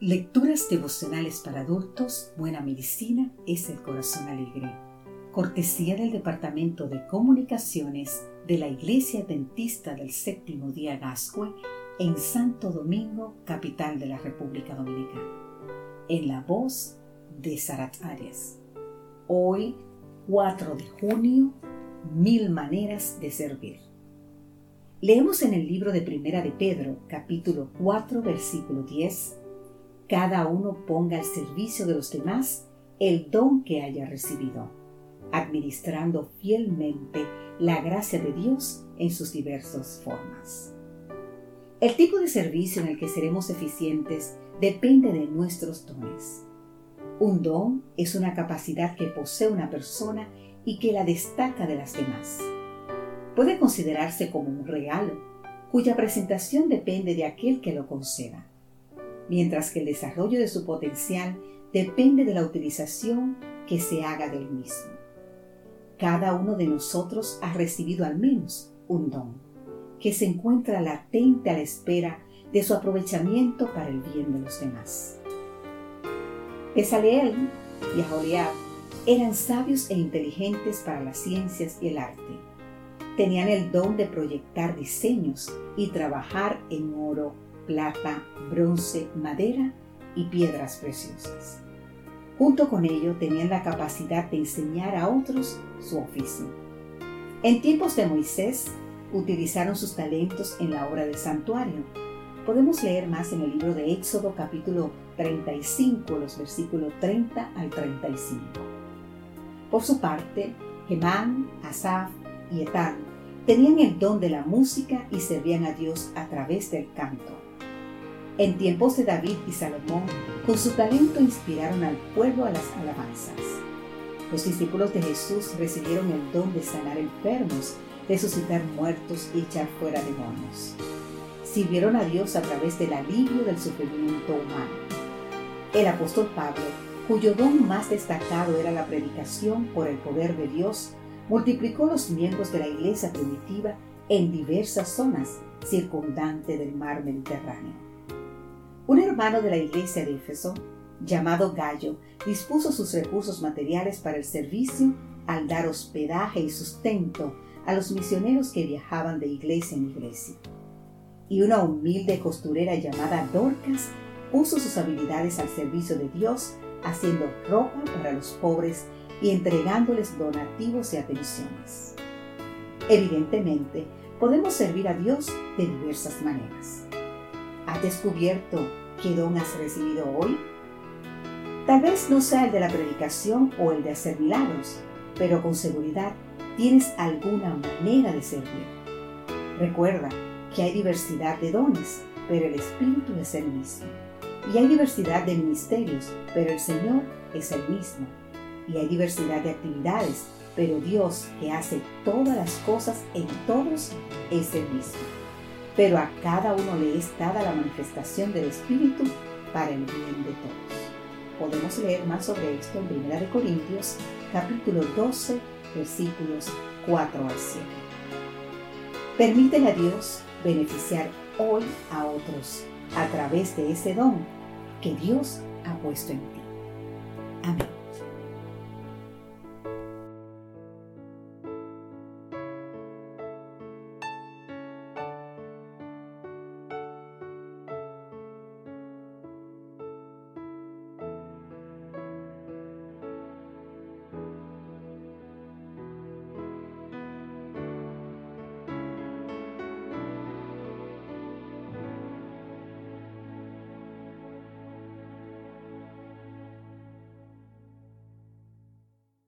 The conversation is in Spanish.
Lecturas devocionales para adultos, Buena Medicina es el Corazón Alegre. Cortesía del Departamento de Comunicaciones de la Iglesia Adventista del Séptimo Día Gascue en Santo Domingo, capital de la República Dominicana. En la voz de Sarat Arias. Hoy, 4 de junio, Mil Maneras de Servir. Leemos en el libro de Primera de Pedro, capítulo 4, versículo 10 cada uno ponga al servicio de los demás el don que haya recibido, administrando fielmente la gracia de Dios en sus diversas formas. El tipo de servicio en el que seremos eficientes depende de nuestros dones. Un don es una capacidad que posee una persona y que la destaca de las demás. Puede considerarse como un regalo, cuya presentación depende de aquel que lo conceda mientras que el desarrollo de su potencial depende de la utilización que se haga del mismo. Cada uno de nosotros ha recibido al menos un don, que se encuentra latente a la espera de su aprovechamiento para el bien de los demás. Pesaleel y Aholiab eran sabios e inteligentes para las ciencias y el arte. Tenían el don de proyectar diseños y trabajar en oro, plata, bronce, madera y piedras preciosas. Junto con ello tenían la capacidad de enseñar a otros su oficio. En tiempos de Moisés utilizaron sus talentos en la obra del santuario. Podemos leer más en el libro de Éxodo capítulo 35, los versículos 30 al 35. Por su parte, Gemán, Asaf y Etán tenían el don de la música y servían a Dios a través del canto. En tiempos de David y Salomón, con su talento inspiraron al pueblo a las alabanzas. Los discípulos de Jesús recibieron el don de sanar enfermos, resucitar muertos y echar fuera demonios. Sirvieron a Dios a través del alivio del sufrimiento humano. El apóstol Pablo, cuyo don más destacado era la predicación por el poder de Dios, multiplicó los miembros de la iglesia primitiva en diversas zonas circundantes del mar Mediterráneo. Un hermano de la iglesia de Éfeso, llamado Gallo, dispuso sus recursos materiales para el servicio al dar hospedaje y sustento a los misioneros que viajaban de iglesia en iglesia. Y una humilde costurera llamada Dorcas puso sus habilidades al servicio de Dios, haciendo ropa para los pobres y entregándoles donativos y atenciones. Evidentemente, podemos servir a Dios de diversas maneras. ¿Has descubierto qué don has recibido hoy? Tal vez no sea el de la predicación o el de hacer milagros, pero con seguridad tienes alguna manera de servir. Recuerda que hay diversidad de dones, pero el Espíritu es el mismo. Y hay diversidad de ministerios, pero el Señor es el mismo. Y hay diversidad de actividades, pero Dios que hace todas las cosas en todos es el mismo pero a cada uno le es dada la manifestación del Espíritu para el bien de todos. Podemos leer más sobre esto en 1 Corintios capítulo 12 versículos 4 al 7. Permítele a Dios beneficiar hoy a otros a través de ese don que Dios ha puesto en ti. Amén.